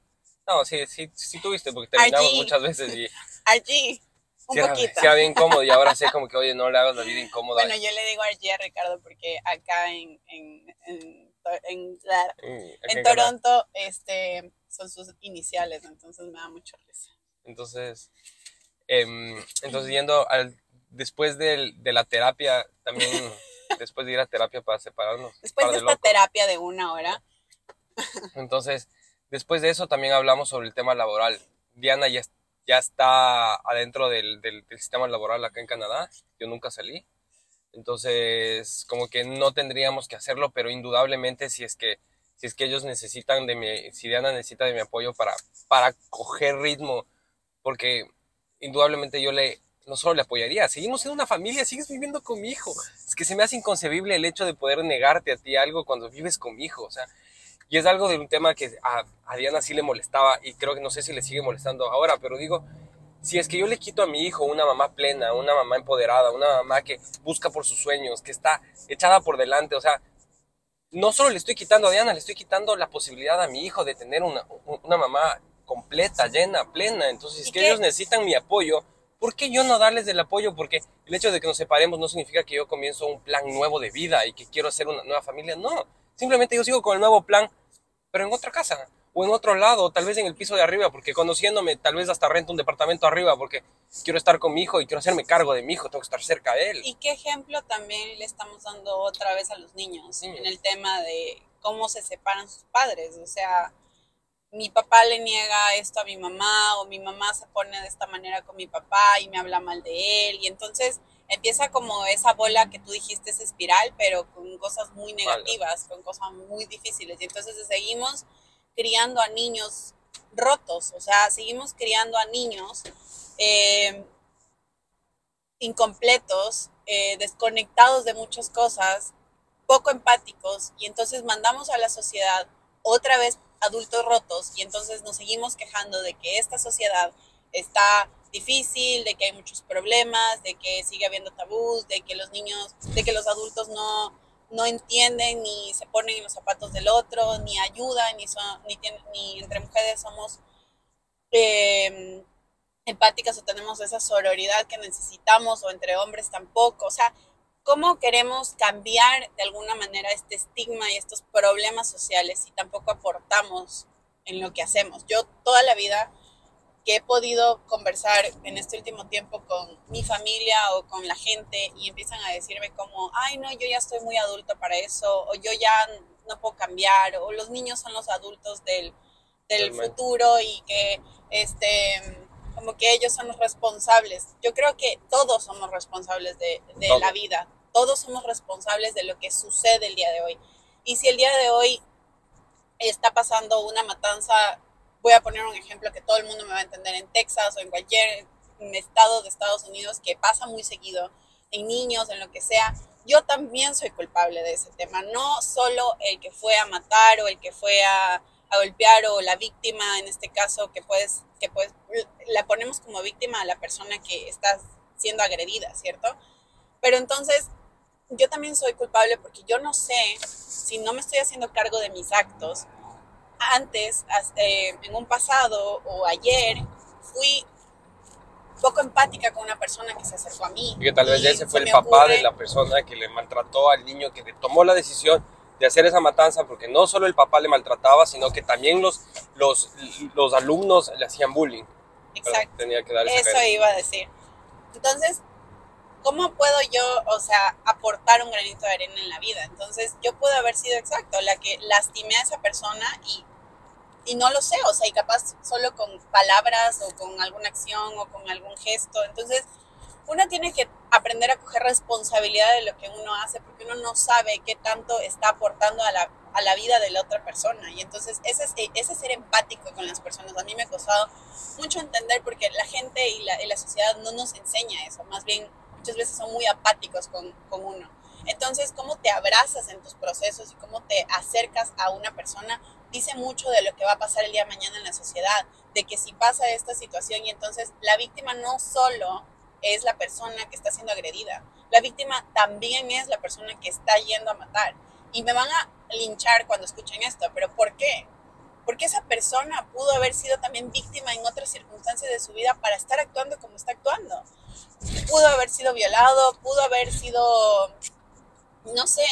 No, sí, sí, sí tuviste, porque terminamos muchas veces y... Allí, un poquito. era bien cómodo y ahora sé como que, oye, no le hagas la vida incómoda. Bueno, yo le digo allí a Ricardo porque acá en, en, en, en, Toronto este, son sus iniciales, entonces me da mucho risa. Entonces, em, entonces yendo al, después de, de la terapia, también después de ir a terapia para separarnos. Después de esta terapia de una hora. Entonces, después de eso también hablamos sobre el tema laboral. Diana ya, ya está adentro del, del, sistema laboral acá en Canadá. Yo nunca salí. Entonces, como que no tendríamos que hacerlo, pero indudablemente si es que, si es que ellos necesitan de mi, si Diana necesita de mi apoyo para, para coger ritmo, porque indudablemente yo le, no solo le apoyaría, seguimos siendo una familia, sigues viviendo con mi hijo. Es que se me hace inconcebible el hecho de poder negarte a ti algo cuando vives con mi hijo, o sea, y es algo de un tema que a, a Diana sí le molestaba y creo que no sé si le sigue molestando ahora, pero digo, si es que yo le quito a mi hijo una mamá plena, una mamá empoderada, una mamá que busca por sus sueños, que está echada por delante, o sea, no solo le estoy quitando a Diana, le estoy quitando la posibilidad a mi hijo de tener una, una mamá completa, llena, plena. Entonces, si es que ellos necesitan mi apoyo, ¿por qué yo no darles el apoyo? Porque el hecho de que nos separemos no significa que yo comienzo un plan nuevo de vida y que quiero hacer una nueva familia. No, simplemente yo sigo con el nuevo plan, pero en otra casa o en otro lado, tal vez en el piso de arriba, porque conociéndome, tal vez hasta rento un departamento arriba, porque quiero estar con mi hijo y quiero hacerme cargo de mi hijo, tengo que estar cerca de él. ¿Y qué ejemplo también le estamos dando otra vez a los niños en el tema de cómo se separan sus padres? O sea, mi papá le niega esto a mi mamá o mi mamá se pone de esta manera con mi papá y me habla mal de él y entonces empieza como esa bola que tú dijiste, esa espiral, pero con cosas muy negativas, con cosas muy difíciles y entonces seguimos criando a niños rotos, o sea, seguimos criando a niños eh, incompletos, eh, desconectados de muchas cosas, poco empáticos, y entonces mandamos a la sociedad otra vez adultos rotos, y entonces nos seguimos quejando de que esta sociedad está difícil, de que hay muchos problemas, de que sigue habiendo tabús, de que los niños, de que los adultos no, no entienden ni se ponen en los zapatos del otro, ni ayudan, ni, son, ni, ni entre mujeres somos em, empáticas o tenemos esa sororidad que necesitamos, o entre hombres tampoco. O sea, ¿cómo queremos cambiar de alguna manera este estigma y estos problemas sociales si tampoco aportamos en lo que hacemos? Yo toda la vida que he podido conversar en este último tiempo con mi familia o con la gente y empiezan a decirme como, ay, no, yo ya estoy muy adulto para eso, o yo ya no puedo cambiar, o los niños son los adultos del, del futuro y que, este, como que ellos son los responsables. Yo creo que todos somos responsables de, de la vida, todos somos responsables de lo que sucede el día de hoy. Y si el día de hoy está pasando una matanza voy a poner un ejemplo que todo el mundo me va a entender en Texas o en cualquier estado de Estados Unidos que pasa muy seguido, en niños, en lo que sea, yo también soy culpable de ese tema, no solo el que fue a matar o el que fue a, golpear o la víctima, en este caso, que puedes, que pues la ponemos como víctima a la persona que está siendo agredida, ¿cierto? Pero entonces, yo también soy culpable porque yo no sé si no me estoy haciendo cargo de mis actos, antes, eh, en un pasado o ayer, fui poco empática con una persona que se acercó a mí. Y que tal vez ese fue el papá de la persona que le maltrató al niño, que tomó la decisión de hacer esa matanza, porque no solo el papá le maltrataba, sino que también los, los, los alumnos le hacían bullying. Exacto. Tenía que dar Eso iba a decir. Entonces, ¿cómo puedo yo, o sea, aportar un granito de arena en la vida? Entonces, yo puedo haber sido exacto, la que lastimé a esa persona y y no lo sé, o sea, y capaz solo con palabras o con alguna acción o con algún gesto. Entonces, uno tiene que aprender a coger responsabilidad de lo que uno hace porque uno no sabe qué tanto está aportando a la, a la vida de la otra persona. Y entonces, ese, es, ese ser empático con las personas. A mí me ha costado mucho entender porque la gente y la, y la sociedad no nos enseña eso. Más bien, muchas veces son muy apáticos con, con uno. Entonces, cómo te abrazas en tus procesos y cómo te acercas a una persona dice mucho de lo que va a pasar el día de mañana en la sociedad, de que si pasa esta situación y entonces la víctima no solo es la persona que está siendo agredida, la víctima también es la persona que está yendo a matar. Y me van a linchar cuando escuchen esto, pero ¿por qué? Porque esa persona pudo haber sido también víctima en otras circunstancias de su vida para estar actuando como está actuando. Pudo haber sido violado, pudo haber sido no sé,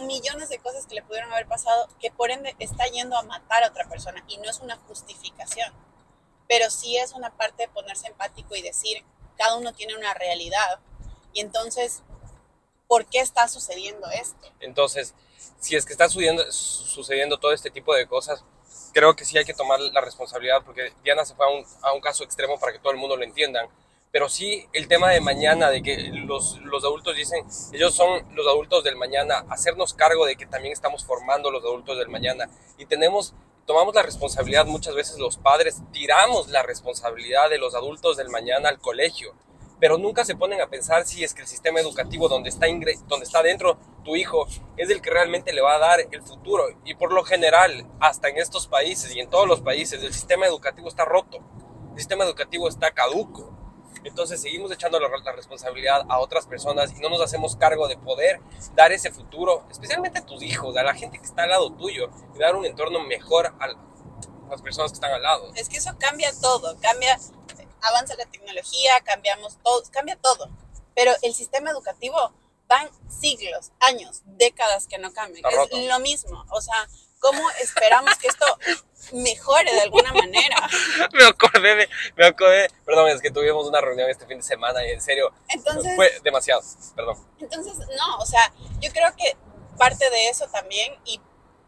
millones de cosas que le pudieron haber pasado, que por ende está yendo a matar a otra persona y no es una justificación, pero sí es una parte de ponerse empático y decir, cada uno tiene una realidad. Y entonces, ¿por qué está sucediendo esto? Entonces, si es que está sucediendo, todo este tipo de cosas, creo que sí hay que tomar la responsabilidad porque Diana se fue a un, a un caso extremo para que todo el mundo lo entienda pero sí el tema de mañana, de que los, los, adultos dicen, ellos son los adultos del mañana, hacernos cargo de que también estamos formando los adultos del mañana y tenemos, tomamos la responsabilidad, muchas veces los padres tiramos la responsabilidad de los adultos del mañana al colegio, pero nunca se ponen a pensar si es que el sistema educativo donde está, donde está dentro tu hijo es el que realmente le va a dar el futuro. Y por lo general, hasta en estos países y en todos los países, el sistema educativo está roto, el sistema educativo está caduco. Entonces seguimos echando la, responsabilidad a otras personas y no nos hacemos cargo de poder dar ese futuro, especialmente a tus hijos, a la gente que está al lado tuyo, y dar un entorno mejor a las personas que están al lado. Es que eso cambia todo, cambia, avanza la tecnología, cambiamos todo, cambia todo. Pero el sistema educativo van siglos, años, décadas que no cambian. Es lo mismo, o sea, ¿cómo esperamos que esto mejore de alguna manera. me acordé de, me acordé, perdón, es que tuvimos una reunión este fin de semana y en serio entonces, fue demasiado, perdón. Entonces, no, o sea, yo creo que parte de eso también y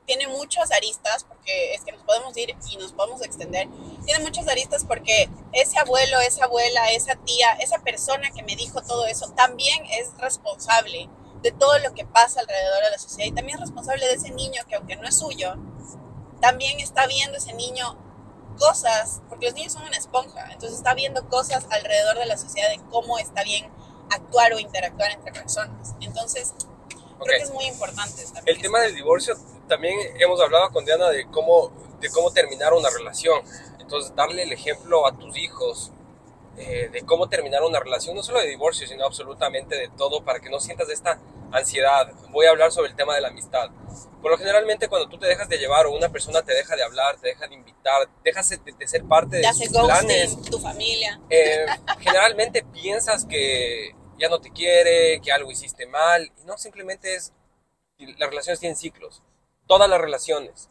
tiene muchas aristas, porque es que nos podemos ir y nos podemos extender, tiene muchas aristas porque ese abuelo, esa abuela, esa tía, esa persona que me dijo todo eso, también es responsable de todo lo que pasa alrededor de la sociedad y también es responsable de ese niño que aunque no es suyo, también está viendo ese niño cosas, porque los niños son una esponja, entonces está viendo cosas alrededor de la sociedad de cómo está bien actuar o interactuar entre personas. Entonces, creo que es muy importante. El tema del divorcio, también hemos hablado con Diana de cómo, de cómo terminar una relación. Entonces, darle el ejemplo a tus hijos eh, de cómo terminar una relación, no solo de divorcio, sino absolutamente de todo, para que no sientas esta ansiedad. Voy a hablar sobre el tema de la amistad. Por lo generalmente cuando tú te dejas de llevar o una persona te deja de hablar, te deja de invitar, dejas de, ser parte de tus planes, tu familia. Eh, generalmente piensas que ya no te quiere, que algo hiciste mal, y no, simplemente es, las relaciones tienen ciclos, todas las relaciones.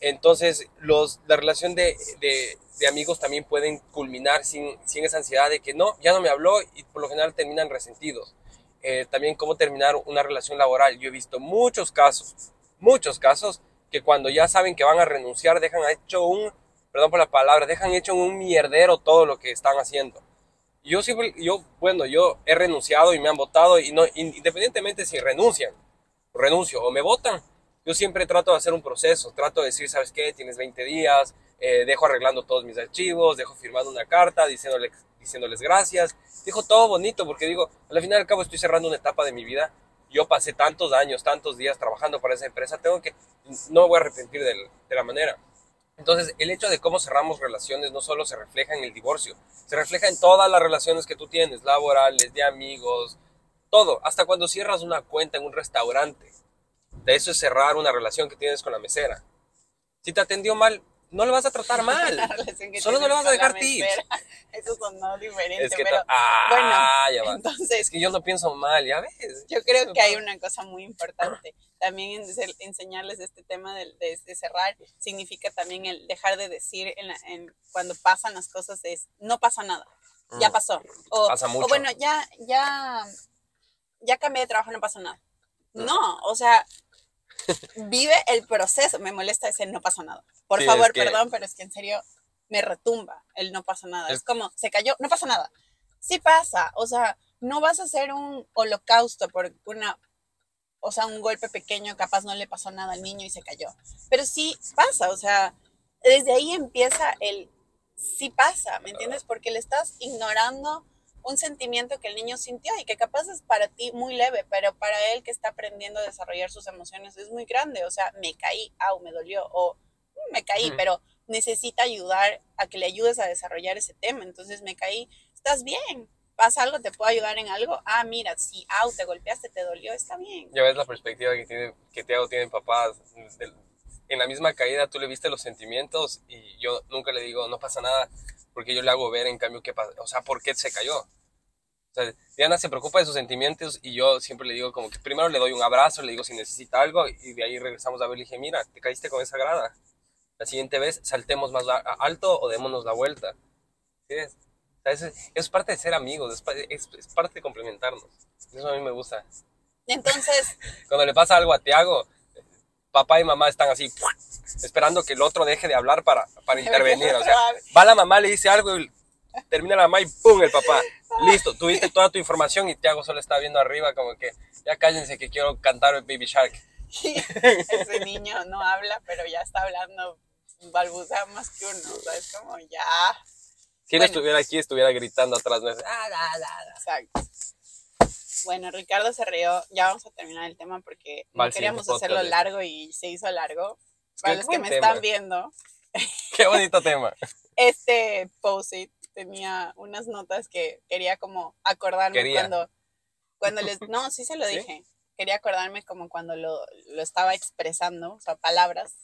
Entonces, los, la relación de, de, de amigos también pueden culminar sin, sin esa ansiedad de que no, ya no me habló y por lo general terminan resentidos. Eh, también cómo terminar una relación laboral. Yo he visto muchos casos, muchos casos, que cuando ya saben que van a renunciar, dejan hecho un, perdón por la palabra, dejan hecho un mierdero todo lo que están haciendo. Yo siempre, yo, bueno, yo he renunciado y me han votado y no, independientemente si renuncian, renuncio o me votan, yo siempre trato de hacer un proceso, trato de decir, ¿sabes qué? Tienes 20 días, eh, dejo arreglando todos mis archivos, dejo firmando una carta diciéndoles, diciéndoles gracias, dejo todo bonito porque digo, al final al cabo estoy cerrando una etapa de mi vida, yo pasé tantos años, tantos días trabajando para esa empresa, tengo que, no voy a arrepentir de, de la manera. Entonces, el hecho de cómo cerramos relaciones no solo se refleja en el divorcio, se refleja en todas las relaciones que tú tienes, laborales, de amigos, todo, hasta cuando cierras una cuenta en un restaurante. De eso es cerrar una relación que tienes con la mesera. Si te atendió mal, no le vas a tratar mal. Solo no le vas a dejar tips. Eso sonó diferente, es que pero ah, bueno, ya entonces... Es que yo no pienso mal, ya ves. Yo creo que hay una cosa muy importante. También enseñarles este tema de, de, cerrar significa también el dejar de decir en, cuando pasan las cosas es, no pasa nada, ya mm. pasó. O, pasa mucho. o bueno, ya, ya, ya cambié de trabajo, no pasa nada. Mm. No, o sea, vive el proceso. Me molesta ese no pasa nada. Por favor, perdón, pero es que en serio me retumba el no pasa nada. Es... como, se cayó, no pasa nada. Sí pasa, o sea, no vas a hacer un holocausto por una, o sea, un golpe pequeño, capaz no le pasó nada al niño y se cayó. Pero sí pasa, o sea, desde ahí empieza el sí pasa, ¿me entiendes? Porque le estás ignorando un sentimiento que el niño sintió y que capaz es para ti muy leve, pero para él que está aprendiendo a desarrollar sus emociones es muy grande. O sea, me caí, au, me dolió, o mm, me caí, pero necesita ayudar a que le ayudes a desarrollar ese tema. Entonces me caí, estás bien, pasa algo, te puedo ayudar en algo. Ah, mira, si au, te golpeaste, te dolió, está bien. Ya ves la perspectiva que tiene, que Tiago tiene papás. En la misma caída tú le viste los sentimientos y yo nunca le digo, no pasa nada porque yo le hago ver en cambio qué pasa, o sea, por qué se cayó. O sea, Diana se preocupa de sus sentimientos y yo siempre le digo como que primero le doy un abrazo, le digo si necesita algo y de ahí regresamos a ver, le dije, mira, te caíste con esa grada. La siguiente vez saltemos más alto o démonos la vuelta. ¿Sí es? es, parte de ser amigos, es, es, parte de complementarnos. Eso a mí me gusta. Entonces... Cuando le pasa algo a Tiago, papá y mamá están así, esperando que el otro deje de hablar para, para intervenir. O sea, va la mamá, le dice algo y termina la mamá y ¡pum! el papá. Listo, tuviste toda tu información y Tiago solo está viendo arriba como que ya cállense que quiero cantar Baby Shark. ese niño no habla, pero ya está hablando, balbucea más que uno, o sea, es como ya... Si no estuviera aquí, estuviera gritando atrás. ¿no? Ah, Exacto. Bueno, Ricardo se rió, ya vamos a terminar el tema porque no queríamos hacerlo largo y se hizo largo. Para los que me están viendo. Qué bonito tema. Este post tenía unas notas que quería como acordarme cuando, cuando les... No, sí se lo dije. Quería acordarme como cuando lo, lo estaba expresando, o sea, palabras,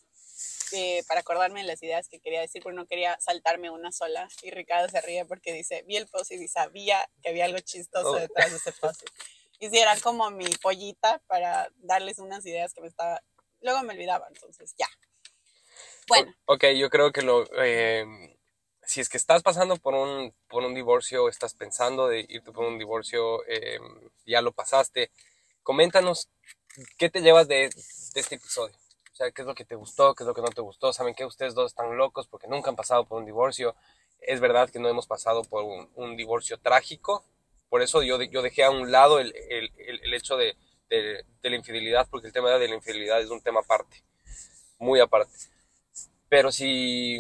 eh, para acordarme de las ideas que quería decir, porque no quería saltarme una sola. Y Ricardo se ríe porque dice, vi el post y sabía que había algo chistoso oh. detrás de ese post. Y si era como mi pollita para darles unas ideas que me estaba... Luego me olvidaba, entonces ya. Bueno. Ok, yo creo que lo... Eh, si es que estás pasando por un, por un divorcio, estás pensando de irte por un divorcio, em, ya lo pasaste, coméntanos qué te llevas de, de, este episodio. O sea, qué es lo que te gustó, qué es lo que no te gustó. Saben que ustedes dos están locos porque nunca han pasado por un divorcio. Es verdad que no hemos pasado por un, un divorcio trágico. Por eso yo, yo dejé a un lado el, el, el hecho de, de, de la infidelidad, porque el tema de la infidelidad es un tema aparte, muy aparte. Pero si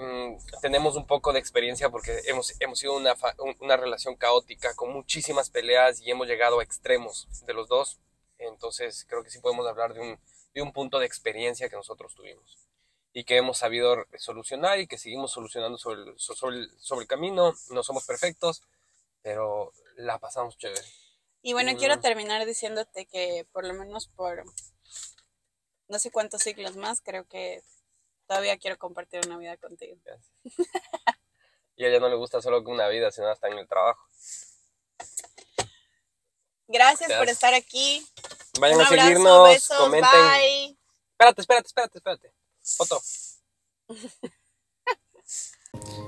mm, tenemos un poco de experiencia porque hemos, hemos sido una, una relación caótica con muchísimas peleas y hemos llegado a extremos de los dos. Entonces creo que sí podemos hablar de un, de un punto de experiencia que nosotros tuvimos y que hemos sabido solucionar y que seguimos solucionando sobre el, sobre sobre el camino. No somos perfectos, pero la pasamos chévere. Y bueno, quiero mm. terminar diciéndote que por lo menos por no sé cuántos ciclos más, creo que todavía quiero compartir una vida contigo. y a ella no le gusta solo una vida, sino hasta en el trabajo. Gracias, por estar aquí. Vayan a seguirnos, comenten. Bye. Espérate, espérate, espérate, espérate. Foto.